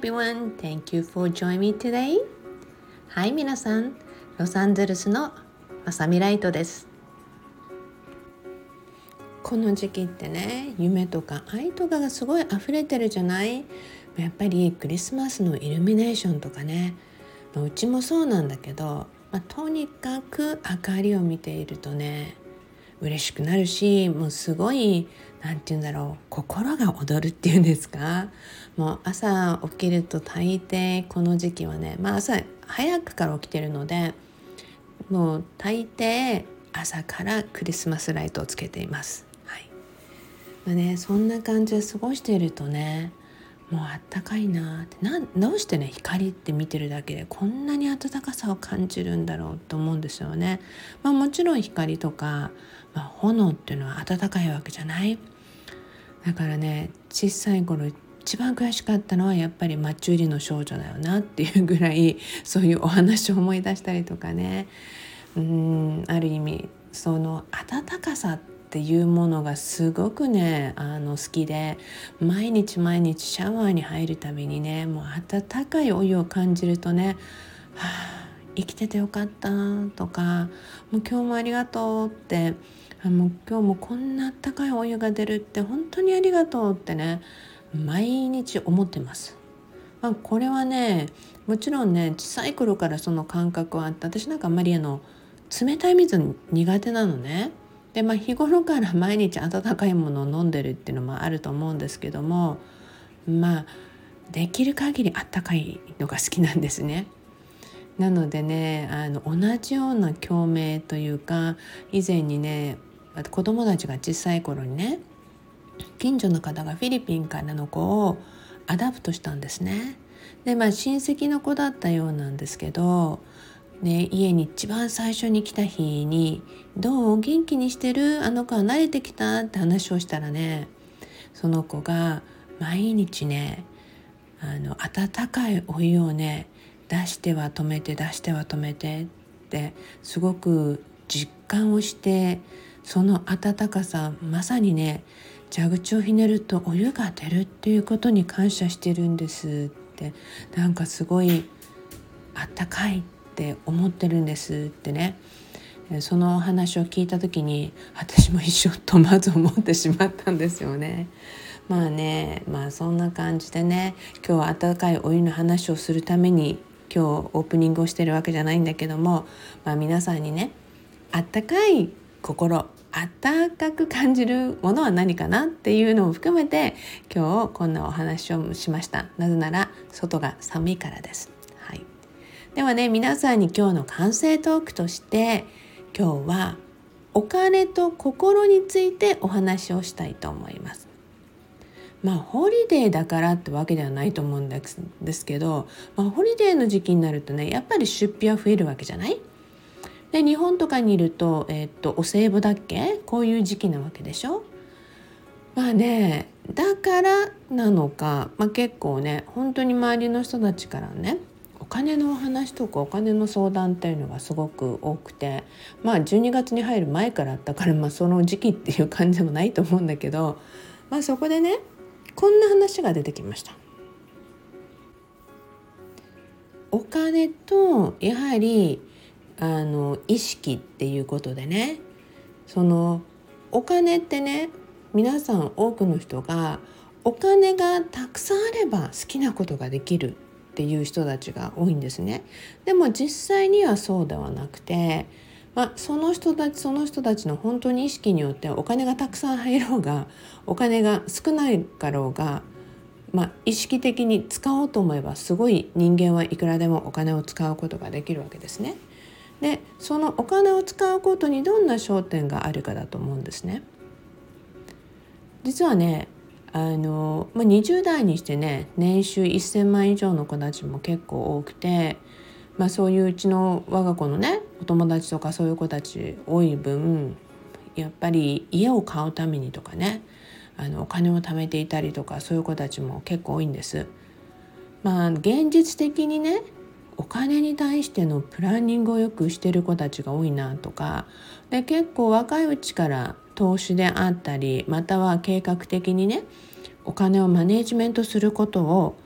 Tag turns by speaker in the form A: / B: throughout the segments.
A: everyone, thank you for joining me today. はい皆さん、ロサンゼルスのまさみライトです。この時期ってね、夢とか愛とかがすごい溢れてるじゃない？やっぱりクリスマスのイルミネーションとかね、まあ、うちもそうなんだけど、まあ、とにかく明かりを見ているとね嬉しくなるしもうすごい何て言うんだろう心が踊るっていうんですか？もう朝起きると大抵この時期はねまあ朝早くから起きてるのでもう大抵朝からクリスマスライトをつけています。はいまあね、そんな感じで過ごしているとねもうあったかいなって。などうしてね光って見てるだけでこんなに暖かさを感じるんだろうと思うんですよね。まあ、もちろん光とか、まあ、炎っていうのは暖かいわけじゃない。だからね小さい頃一番悔しかったのはやっぱりマッチ売りの少女だよなっていうぐらいそういうお話を思い出したりとかね。うんある意味その暖かさってっていうものがすごくねあの好きで毎日毎日シャワーに入るたびにねもう温かいお湯を感じるとね「はあ生きててよかった」とか「もう今日もありがとう」って「もう今日もこんなあったかいお湯が出るって本当にありがとう」ってね毎日思ってます。まあ、これはねもちろんね小さい頃からその感覚はあって私なんかあんまりあの冷たい水苦手なのね。でまあ日頃から毎日温かいものを飲んでるっていうのもあると思うんですけどもまあできる限りあったかいのが好きなんですね。なのでねあの同じような共鳴というか以前にね子供たちが小さい頃にね近所の方がフィリピンからの子を adopt したんですね。でまあ親戚の子だったようなんですけどね、家に一番最初に来た日に「どう？元気にしてる？あの子は慣れてきた?」って話をしたらねその子が毎日ねあの温かいお湯をね出しては止めて出しては止めてってすごく実感をしてその温かさまさにね蛇口をひねるとお湯が出るっていうことに感謝してるんですって。なんかすごいあったかいってって思ってるんですってね。その話を聞いた時に私も一緒とまず思ってしまったんですよね。まあねまあそんな感じでね今日は温かいお湯の話をするために今日オープニングをしてるわけじゃないんだけども、まあ、皆さんにねあったかい心あったかく感じるものは何かなっていうのを含めて今日こんなお話をしました。なぜなら外が寒いからです。ではね皆さんに今日の完成トークとして今日はお金と心についてお話をしたいと思います。まあホリデーだからってわけではないと思うんですけど、まあ、ホリデーの時期になるとねやっぱり出費は増えるわけじゃない？で日本とかにいると,、えー、っとお歳暮だっけ？こういう時期なわけでしょ？まあねだからなのか、まあ、結構ね本当に周りの人たちからね金の話とかお金の相談っていうのがすごく多くてまあ12月に入る前からあったから、まあ、その時期っていう感じでもないと思うんだけど、まあ、そこでねこんな話が出てきました。お金とやはりあの意識っていうことでねそのお金ってね皆さん多くの人がお金がたくさんあれば好きなことができるっていう人たちが多いんですね。でも実際にはそうではなくて、まあ、その人たちその人たちの本当に意識によってお金がたくさん入ろうがお金が少ないかろうが、まあ、意識的に使おうと思えばすごい人間はいくらでもお金を使うことができるわけですね。でそのお金を使うことにどんな焦点があるかだと思うんですね。実はねあの、まあ、20代にしてね年収1,000万以上の子たちも結構多くて、まあ、そういううちの我が子のねお友達とかそういう子たち多い分やっぱり家を買うためにとかねあのお金を貯めていたりとかそういう子たちも結構多いんです。まあ現実的にねお金に対してのプランニングをよくしてる子たちが多いなとかで結構若いうちから投資であったりまたは計画的にねお金をマネジメントすることを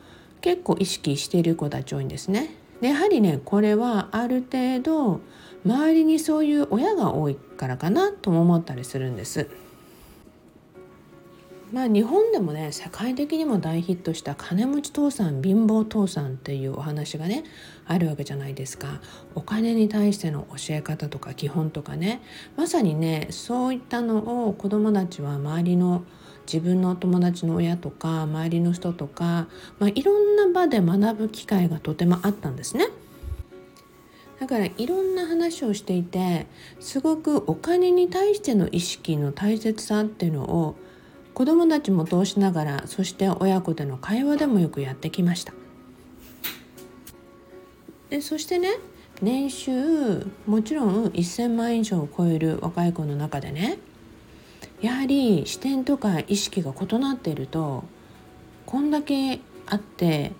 A: 結構意識している子たち多いんですね。でやはりねこれはある程度周りにそういう親が多いからかなとも思ったりするんです。まあ日本でもね世界的にも大ヒットした金持ち父さん貧乏父さんっていうお話がねあるわけじゃないですかお金に対しての教え方とか基本とかねまさにねそういったのを子どもたちは周りの自分の友達の親とか周りの人とか、まあ、いろんな場で学ぶ機会がとてもあったんですね。だからいろんな話をしていてすごくお金に対しての意識の大切さっていうのを子どもたちも通しながらそして親子での会話でもよくやってきました。でそしてね年収もちろん1,000万以上を超える若い子の中でねやはり視点とか意識が異なっているとこんだけあって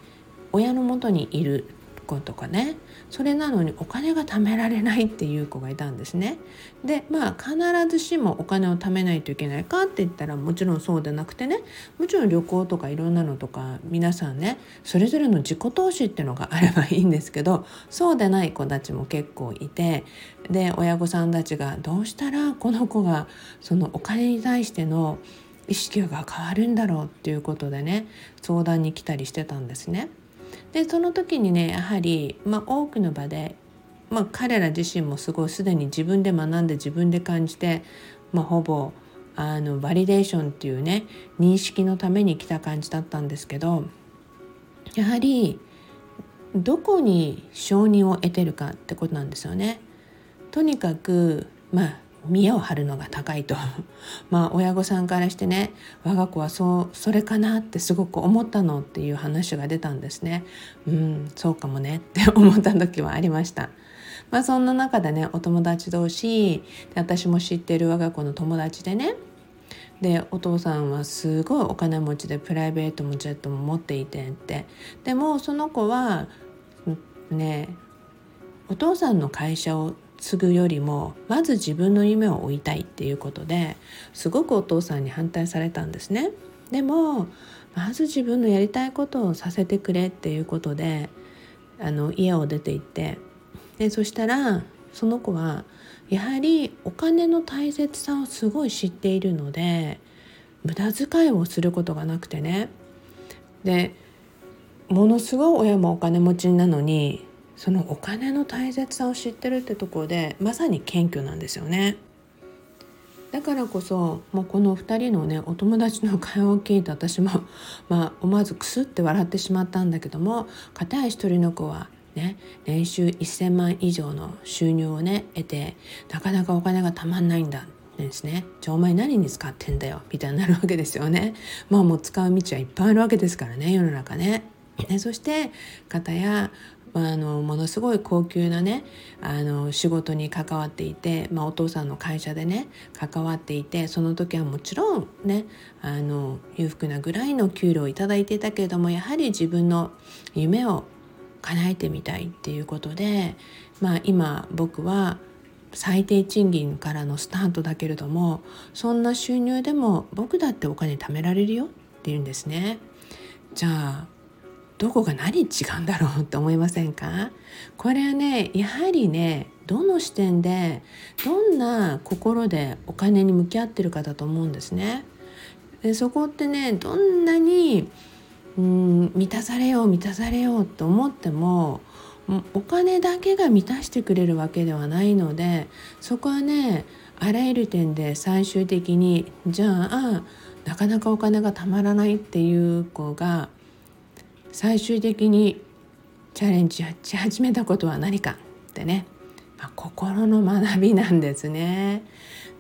A: 親のもとにいる子とかねそれなのにお金が貯められないっていう子がいたんですね。でまあ必ずしもお金を貯めないといけないかって言ったらもちろんそうでなくてねもちろん旅行とかいろんなのとか皆さんねそれぞれの自己投資っていうのがあればいいんですけどそうでない子たちも結構いてで親御さんたちがどうしたらこの子がそのお金に対しての意識が変わるんだろうっていうことでね相談に来たりしてたんですね。でその時にねやはり、まあ、多くの場で、まあ、彼ら自身もすごいすでに自分で学んで自分で感じて、まあ、ほぼあのバリデーションっていうね認識のために来た感じだったんですけどやはりどこに承認を得てるかってことなんですよね。とにかくまあ見栄を張るのが高いと。まあ親御さんからしてね我が子はそうそれかなってすごく思ったのっていう話が出たんですね。うんそうかもねって思った時はありました。まあそんな中でねお友達同士私も知ってる我が子の友達でねでお父さんはすごいお金持ちでプライベートもジェットも持っていてって。でもその子はねお父さんの会社を継ぐよりもまず自分の夢を追いたいっていうことですごくお父さんに反対されたんですね。でもまず自分のやりたいことをさせてくれっていうことであの家を出て行ってでそしたらその子はやはりお金の大切さをすごい知っているので無駄遣いをすることがなくてねでものすごい親もお金持ちなのにそのお金の大切さを知ってるってところでまさに謙虚なんですよね。だからこそもうこの2人のねお友達の会話を聞いて私も、まあ、思わずクスって笑ってしまったんだけども片や一人の子はね年収1,000万以上の収入をね得てなかなかお金がたまんないんだですねじゃあお前何に使ってんだよみたいになるわけですよね。まあもう使う道はいっぱいあるわけですからね世の中ね。そして方や、あのものすごい高級なねあの仕事に関わっていて、まあ、お父さんの会社でね関わっていてその時はもちろんねあの裕福なぐらいの給料を頂いていたけれどもやはり自分の夢を叶えてみたいっていうことで、まあ、今僕は最低賃金からのスタートだけれどもそんな収入でも僕だってお金貯められるよっていうんですね。じゃあどこが何違うんだろうって思いませんか？これはねやはりねどの視点でどんな心でお金に向き合ってるかだと思うんですね。でそこってねどんなにうん満たされよう満たされようと思ってもお金だけが満たしてくれるわけではないのでそこはねあらゆる点で最終的にじゃあなかなかお金がたまらないっていう子が最終的にチャレンジし始めたことは何かってね、まあ、心の学びなんですね。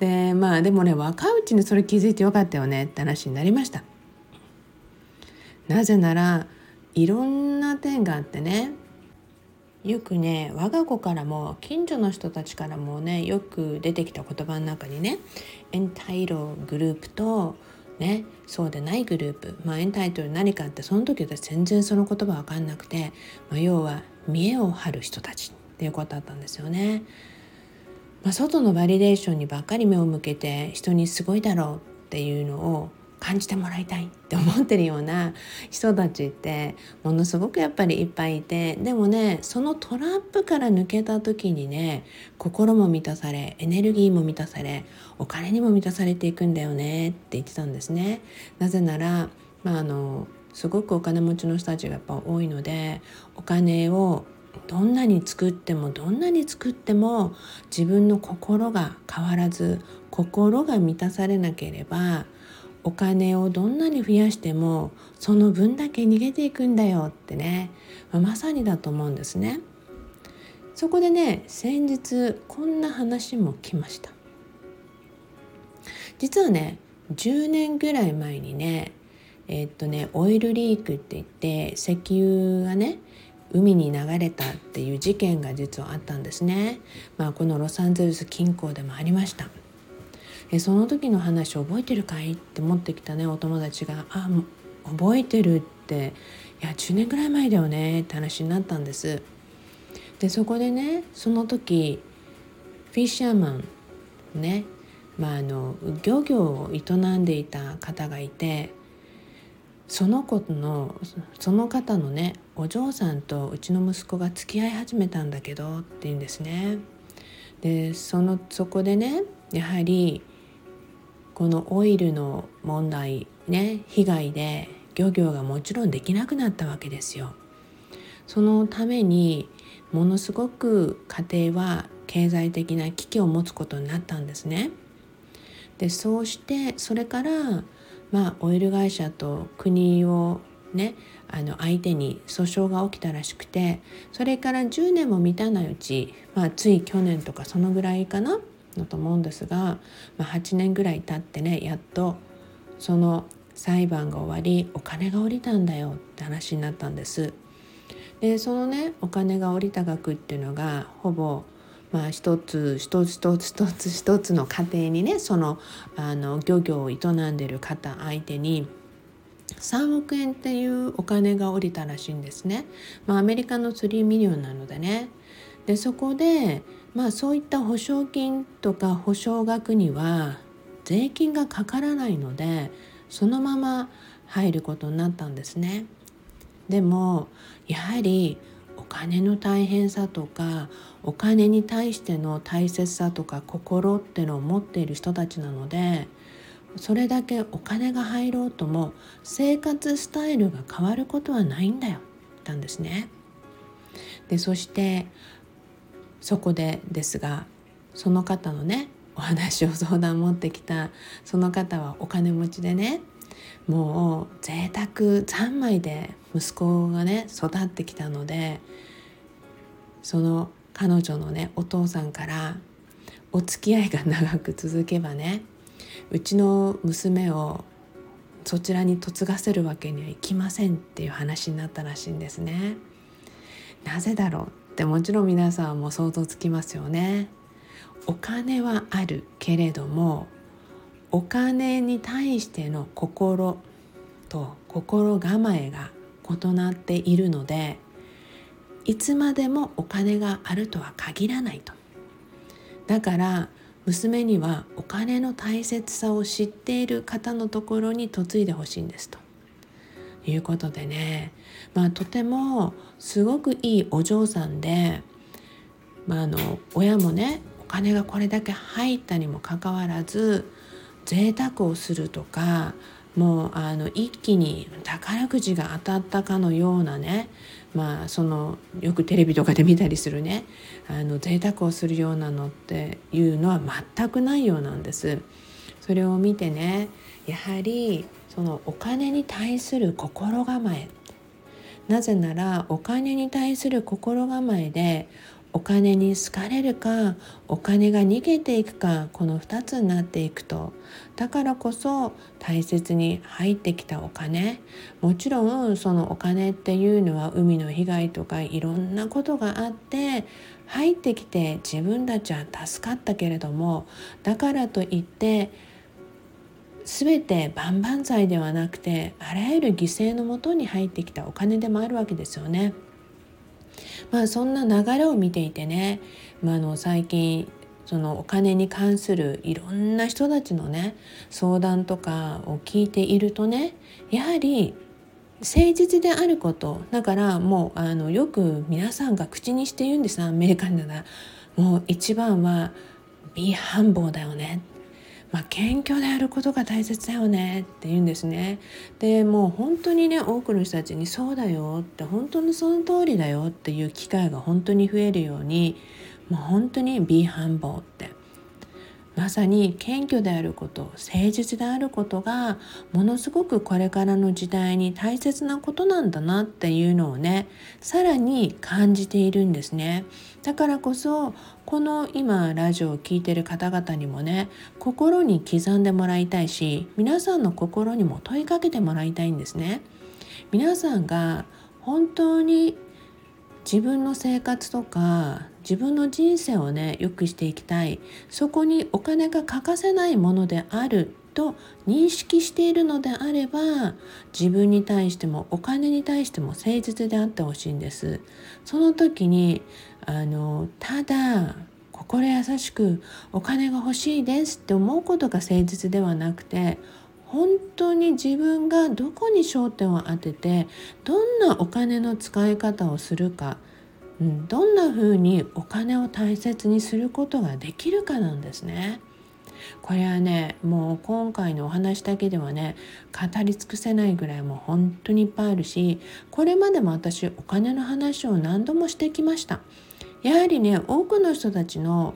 A: でまあでもね若いうちにそれ気づいてよかったよねって話になりました。なぜならいろんな点があってねよくね我が子からも近所の人たちからもねよく出てきた言葉の中にねエンタイログループとね、そうでないグループ、まあ、エンタイトル何かってその時私全然その言葉分かんなくて、まあ、要は見栄を張る人たちっていうことだったんですよね。まあ、外のバリデーションにばっかり目を向けて人にすごいだろうっていうのを感じてもらいたいって思ってるような人たちってものすごくやっぱりいっぱいいてでもねそのトラップから抜けた時にね心も満たされエネルギーも満たされお金にも満たされていくんだよねって言ってたんですね。なぜなら、まあ、あのすごくお金持ちの人たちがやっぱ多いのでお金をどんなに作ってもどんなに作っても自分の心が変わらず心が満たされなければお金をどんなに増やしてもその分だけ逃げていくんだよってね、まあ、まさにだと思うんですね。そこでね先日こんな話も来ました。実はね10年ぐらい前にねえー、っとねオイルリークって言って石油がね海に流れたっていう事件が実はあったんですね、まあ、このロサンゼルス近郊でもありました。えその時の話覚えてるかい？って持ってきたねお友達が「あ覚えてる」って「いや10年ぐらい前だよね」って話になったんです。でそこでねその時フィッシャーマンねまあ、あの漁業を営んでいた方がいてその子のその方のねお嬢さんとうちの息子が付き合い始めたんだけどって言うんですね。でそのそこでねやはりこのオイルの問題ね被害で漁業がもちろんできなくなったわけですよ。そのためにものすごく家庭は経済的な危機を持つことになったんですね。でそうしてそれからまあ、オイル会社と国をねあの相手に訴訟が起きたらしくてそれから10年も満たないうち、まあ、つい去年とかそのぐらいかなだと思うんですが、まあ、8年ぐらい経ってねやっとその裁判が終わりお金が下りたんだよって話になったんです。でそのねお金が下りた額っていうのがほぼまあ、一つ一つ一つ一つ一つの家庭にねそのあの漁業を営んでる方相手に3億円っていうお金が下りたらしいんですね。まあ、アメリカの3 million なのでね。でそこで、まあ、そういった保証金とか保証額には税金がかからないのでそのまま入ることになったんですね。でもやはりお金の大変さとかお金に対しての大切さとか心ってのを持っている人たちなのでそれだけお金が入ろうとも生活スタイルが変わることはないんだよったんですね。でそしてそこでですがその方のねお話を相談持ってきたその方はお金持ちでねもう贅沢三昧で息子がね育ってきたのでその彼女のねお父さんからお付き合いが長く続けばねうちの娘をそちらに嫁がせるわけにはいきませんっていう話になったらしいんですね。なぜだろうってもちろん皆さんも想像つきますよね。お金はあるけれどもお金に対しての心と心構えが異なっているのでいつまでもお金があるとは限らないとだから娘にはお金の大切さを知っている方のところに嫁いでほしいんですということでねまあとてもすごくいいお嬢さんで、まあ、あの親もねお金がこれだけ入ったにもかかわらず贅沢をするとかもうあの一気に宝くじが当たったかのようなねまあそのよくテレビとかで見たりするねあの贅沢をするようなのっていうのは全くないようなんです。それを見てねやはりそのお金に対する心構え。なぜならお金に対する心構えでお金に好かれるかお金が逃げていくかこの2つになっていくと。だからこそ大切に入ってきたお金。もちろんそのお金っていうのは海の被害とかいろんなことがあって入ってきて自分たちは助かったけれどもだからといって全て万々歳ではなくてあらゆる犠牲のもとに入ってきたお金でもあるわけですよね。まあそんな流れを見ていてね、まあ、の最近そのお金に関するいろんな人たちのね相談とかを聞いているとねやはり誠実であることだからもうあのよく皆さんが口にして言うんですアメリカンならもう一番は「be humble」だよねまあ、謙虚であることが大切だよねって言うんですね。でもう本当にね多くの人たちに「そうだよ」って本当にその通りだよっていう機会が本当に増えるようにもう本当に「be humble」ってまさに謙虚であること誠実であることがものすごくこれからの時代に大切なことなんだなっていうのをねさらに感じているんですねだからこそこの今ラジオを聴いてる方々にもね心に刻んでもらいたいし皆さんの心にも問いかけてもらいたいんですね。皆さんが本当に自分の生活とか自分の人生をね良くしていきたい。そこにお金が欠かせないものであると認識しているのであれば自分に対してもお金に対しても誠実であってほしいんです。その時にあのただ心優しくお金が欲しいですって思うことが誠実ではなくて本当に自分がどこに焦点を当ててどんなお金の使い方をするか、うん、どんな風にお金を大切にすることができるかなんですね。これはねもう今回のお話だけではね語り尽くせないぐらいもう本当にいっぱいあるしこれまでも私お金の話を何度もしてきました。やはりね多くの人たちの、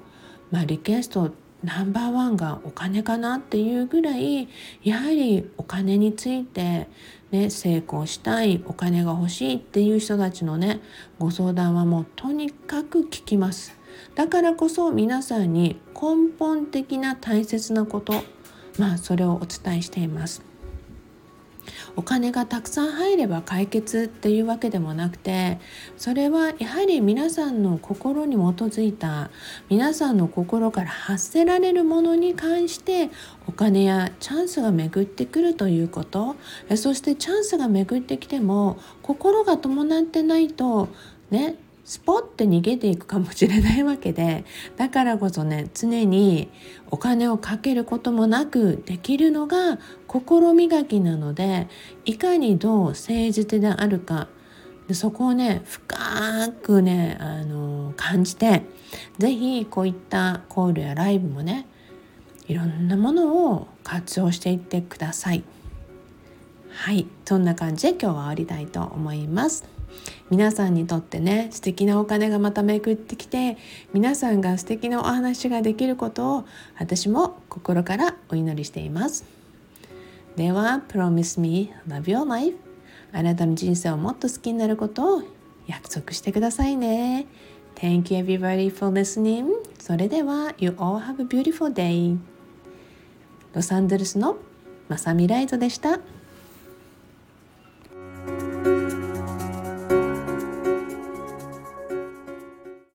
A: まあ、リクエストナンバーワンがお金かなっていうぐらいやはりお金について、ね、成功したいお金が欲しいっていう人たちのねご相談はもうとにかく聞きます。だからこそ皆さんに根本的な大切なことまあそれをお伝えしています。お金がたくさん入れば解決っていうわけでもなくてそれはやはり皆さんの心に基づいた皆さんの心から発せられるものに関してお金やチャンスが巡ってくるということ。そしてチャンスが巡ってきても心が伴ってないとねスポッて逃げていくかもしれないわけでだからこそね常にお金をかけることもなくできるのが心磨きなのでいかにどう誠実であるかでそこをね深くねあの感じて是非こういったコールやライブもねいろんなものを活用していってください。はいそんな感じで今日は終わりたいと思います。皆さんにとってね素敵なお金がまためくってきて皆さんが素敵なお話ができることを私も心からお祈りしています。では Promise me love your life. あなたの人生をもっと好きになることを約束してくださいね。Thank you everybody for listening. それでは You all have a beautiful day. ロサンゼルスのまさみライトでした。